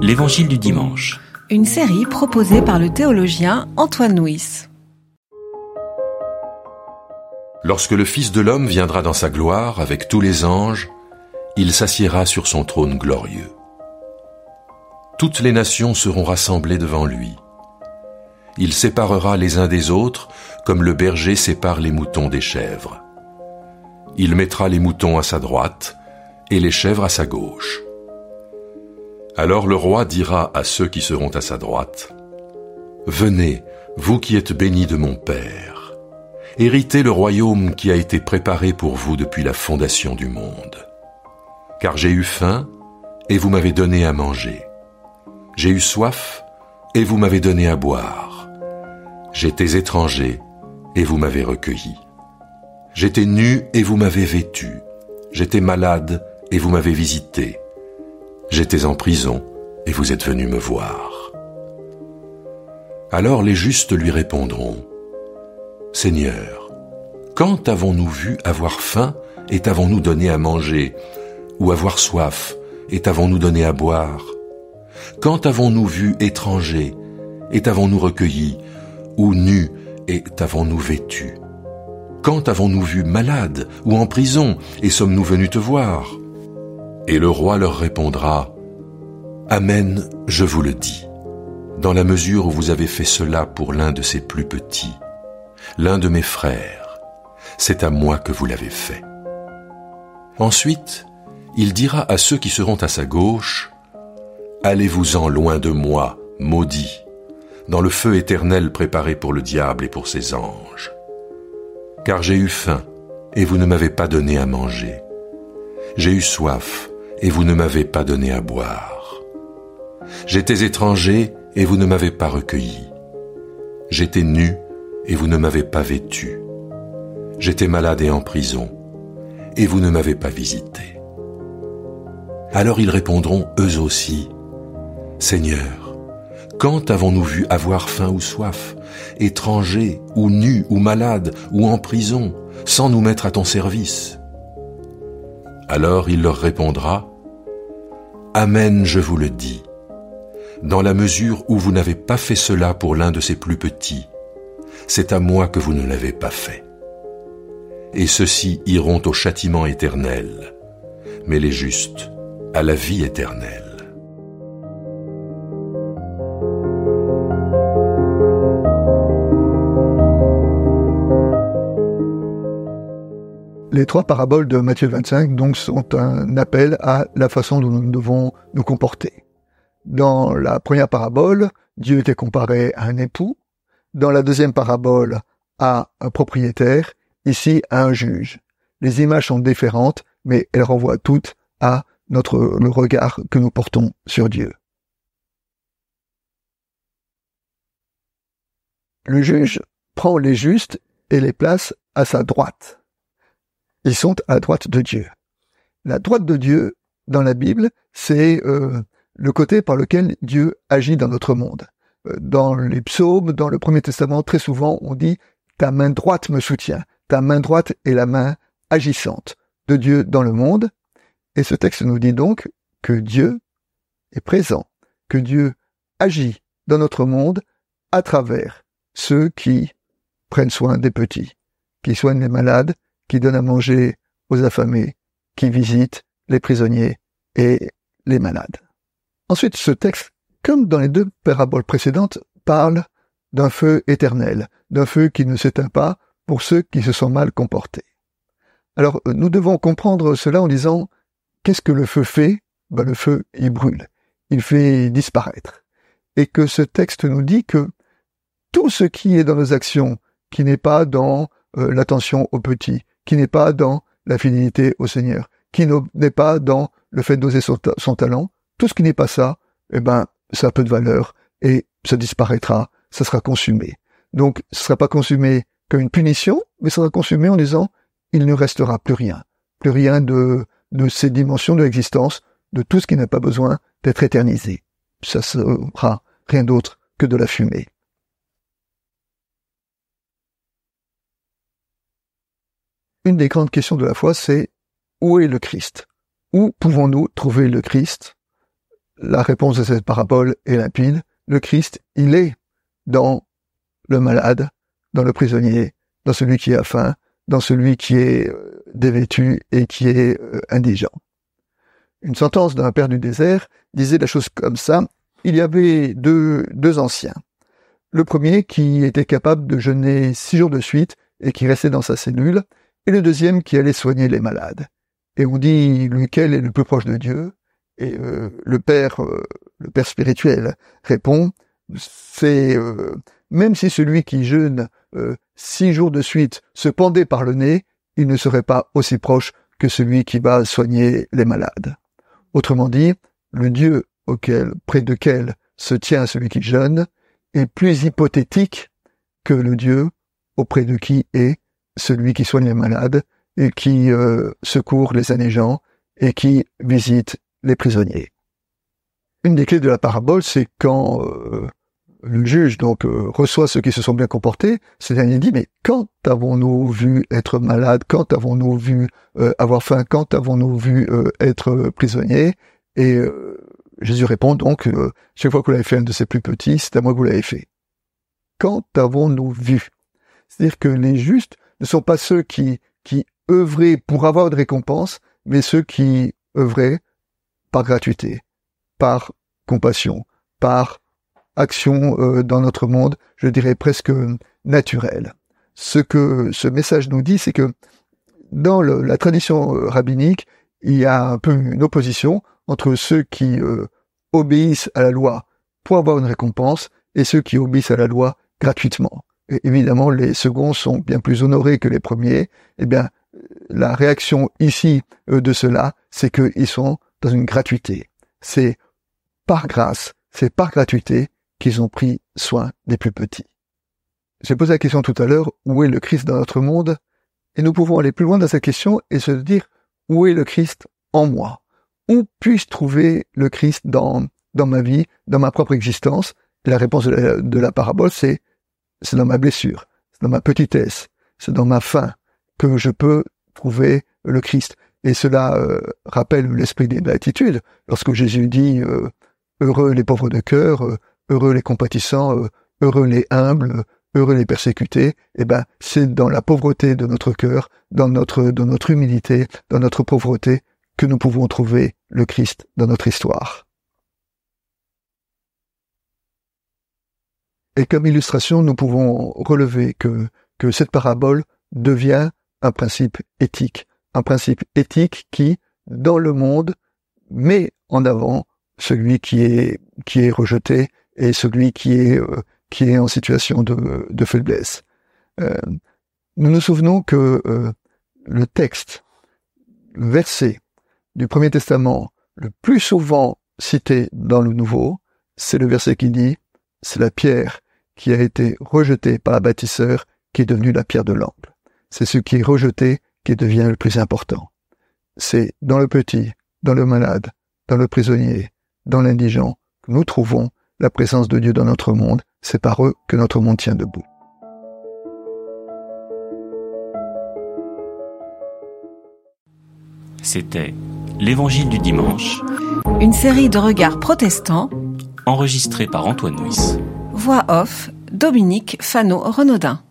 L'Évangile du dimanche. Une série proposée par le théologien Antoine Nuis. Lorsque le Fils de l'homme viendra dans sa gloire avec tous les anges, il s'assiera sur son trône glorieux. Toutes les nations seront rassemblées devant lui. Il séparera les uns des autres comme le berger sépare les moutons des chèvres. Il mettra les moutons à sa droite et les chèvres à sa gauche. Alors le roi dira à ceux qui seront à sa droite, Venez, vous qui êtes bénis de mon Père, héritez le royaume qui a été préparé pour vous depuis la fondation du monde. Car j'ai eu faim, et vous m'avez donné à manger. J'ai eu soif, et vous m'avez donné à boire. J'étais étranger, et vous m'avez recueilli. J'étais nu, et vous m'avez vêtu. J'étais malade, et vous m'avez visité. J'étais en prison, et vous êtes venu me voir. Alors les justes lui répondront, Seigneur, quand avons-nous vu avoir faim et t'avons-nous donné à manger, ou avoir soif et t'avons-nous donné à boire? Quand avons-nous vu étranger et t'avons-nous recueilli, ou nu et t'avons-nous vêtu? Quand avons-nous vu malade ou en prison et sommes-nous venus te voir? Et le roi leur répondra, Amen, je vous le dis, dans la mesure où vous avez fait cela pour l'un de ses plus petits, l'un de mes frères, c'est à moi que vous l'avez fait. Ensuite, il dira à ceux qui seront à sa gauche, Allez-vous-en loin de moi, maudits, dans le feu éternel préparé pour le diable et pour ses anges. Car j'ai eu faim, et vous ne m'avez pas donné à manger. J'ai eu soif, et vous ne m'avez pas donné à boire. J'étais étranger et vous ne m'avez pas recueilli. J'étais nu et vous ne m'avez pas vêtu. J'étais malade et en prison et vous ne m'avez pas visité. Alors ils répondront eux aussi, Seigneur, quand avons-nous vu avoir faim ou soif, étranger ou nu ou malade ou en prison, sans nous mettre à ton service? Alors il leur répondra, Amen, je vous le dis, dans la mesure où vous n'avez pas fait cela pour l'un de ses plus petits, c'est à moi que vous ne l'avez pas fait. Et ceux-ci iront au châtiment éternel, mais les justes à la vie éternelle. Les trois paraboles de Matthieu 25 donc sont un appel à la façon dont nous devons nous comporter. Dans la première parabole, Dieu était comparé à un époux. Dans la deuxième parabole, à un propriétaire. Ici, à un juge. Les images sont différentes, mais elles renvoient toutes à notre le regard que nous portons sur Dieu. Le juge prend les justes et les place à sa droite. Ils sont à droite de Dieu. La droite de Dieu, dans la Bible, c'est euh, le côté par lequel Dieu agit dans notre monde. Euh, dans les psaumes, dans le Premier Testament, très souvent, on dit « ta main droite me soutient ». Ta main droite est la main agissante de Dieu dans le monde. Et ce texte nous dit donc que Dieu est présent, que Dieu agit dans notre monde à travers ceux qui prennent soin des petits, qui soignent les malades, qui donne à manger aux affamés, qui visite les prisonniers et les malades. Ensuite, ce texte, comme dans les deux paraboles précédentes, parle d'un feu éternel, d'un feu qui ne s'éteint pas pour ceux qui se sont mal comportés. Alors, nous devons comprendre cela en disant, qu'est-ce que le feu fait? Ben, Le feu, il brûle, il fait disparaître. Et que ce texte nous dit que tout ce qui est dans nos actions, qui n'est pas dans euh, l'attention aux petits, qui n'est pas dans la fidélité au Seigneur, qui n'est pas dans le fait d'oser son, talent, tout ce qui n'est pas ça, eh ben, ça a peu de valeur et ça disparaîtra, ça sera consumé. Donc, ce sera pas consumé comme une punition, mais ça sera consumé en disant, il ne restera plus rien, plus rien de, de ces dimensions de l'existence, de tout ce qui n'a pas besoin d'être éternisé. Ça sera rien d'autre que de la fumée. Une des grandes questions de la foi, c'est où est le Christ? Où pouvons-nous trouver le Christ? La réponse de cette parabole est limpide. Le Christ, il est dans le malade, dans le prisonnier, dans celui qui a faim, dans celui qui est euh, dévêtu et qui est euh, indigent. Une sentence d'un père du désert disait la chose comme ça. Il y avait deux, deux anciens. Le premier qui était capable de jeûner six jours de suite et qui restait dans sa cellule, et le deuxième qui allait soigner les malades. Et on dit lequel est le plus proche de Dieu, et euh, le père, le père spirituel répond, c'est même si celui qui jeûne euh, six jours de suite se pendait par le nez, il ne serait pas aussi proche que celui qui va soigner les malades. Autrement dit, le Dieu auquel, près de quel se tient celui qui jeûne est plus hypothétique que le Dieu auprès de qui est celui qui soigne les malades et qui euh, secourt les indigents et qui visite les prisonniers. Une des clés de la parabole, c'est quand euh, le juge donc euh, reçoit ceux qui se sont bien comportés, c'est-à-dire dit mais quand avons-nous vu être malade, quand avons-nous vu avoir faim, quand avons-nous vu être prisonnier Et Jésus répond donc chaque fois que vous l'avez fait un de ses plus petits, c'est à moi que vous l'avez fait. Quand avons-nous vu? C'est-à-dire que les justes ne sont pas ceux qui qui œuvraient pour avoir de récompense, mais ceux qui œuvraient par gratuité, par compassion, par action euh, dans notre monde, je dirais presque naturelle. Ce que ce message nous dit, c'est que dans la tradition euh, rabbinique, il y a un peu une opposition entre ceux qui euh, obéissent à la loi pour avoir une récompense et ceux qui obéissent à la loi gratuitement. Évidemment, les seconds sont bien plus honorés que les premiers. Eh bien, la réaction ici de cela, c'est qu'ils sont dans une gratuité. C'est par grâce, c'est par gratuité qu'ils ont pris soin des plus petits. J'ai posé la question tout à l'heure, où est le Christ dans notre monde? Et nous pouvons aller plus loin dans cette question et se dire, où est le Christ en moi? Où puis-je trouver le Christ dans, ma vie, dans ma propre existence? La réponse de la, parabole, c'est, c'est dans ma blessure, c'est dans ma petitesse, c'est dans ma faim que je peux trouver le Christ. Et cela euh, rappelle l'esprit de l'attitude. Lorsque Jésus dit euh, Heureux les pauvres de cœur, euh, heureux les compatissants, heureux les humbles, heureux les persécutés, eh ben, c'est dans la pauvreté de notre cœur, dans notre, dans notre humilité, dans notre pauvreté, que nous pouvons trouver le Christ dans notre histoire. Et comme illustration, nous pouvons relever que, que cette parabole devient un principe éthique, un principe éthique qui, dans le monde, met en avant celui qui est, qui est rejeté, et celui qui est euh, qui est en situation de, de faiblesse. Euh, nous nous souvenons que euh, le texte, le verset du Premier Testament le plus souvent cité dans le Nouveau, c'est le verset qui dit c'est la pierre qui a été rejetée par la bâtisseur qui est devenue la pierre de l'angle. C'est ce qui est rejeté qui devient le plus important. C'est dans le petit, dans le malade, dans le prisonnier, dans l'indigent que nous trouvons la présence de Dieu dans notre monde, c'est par eux que notre monde tient debout. C'était L'Évangile du dimanche. Une série de regards protestants. Enregistré par Antoine Nuis. Voix off, Dominique Fano-Renaudin.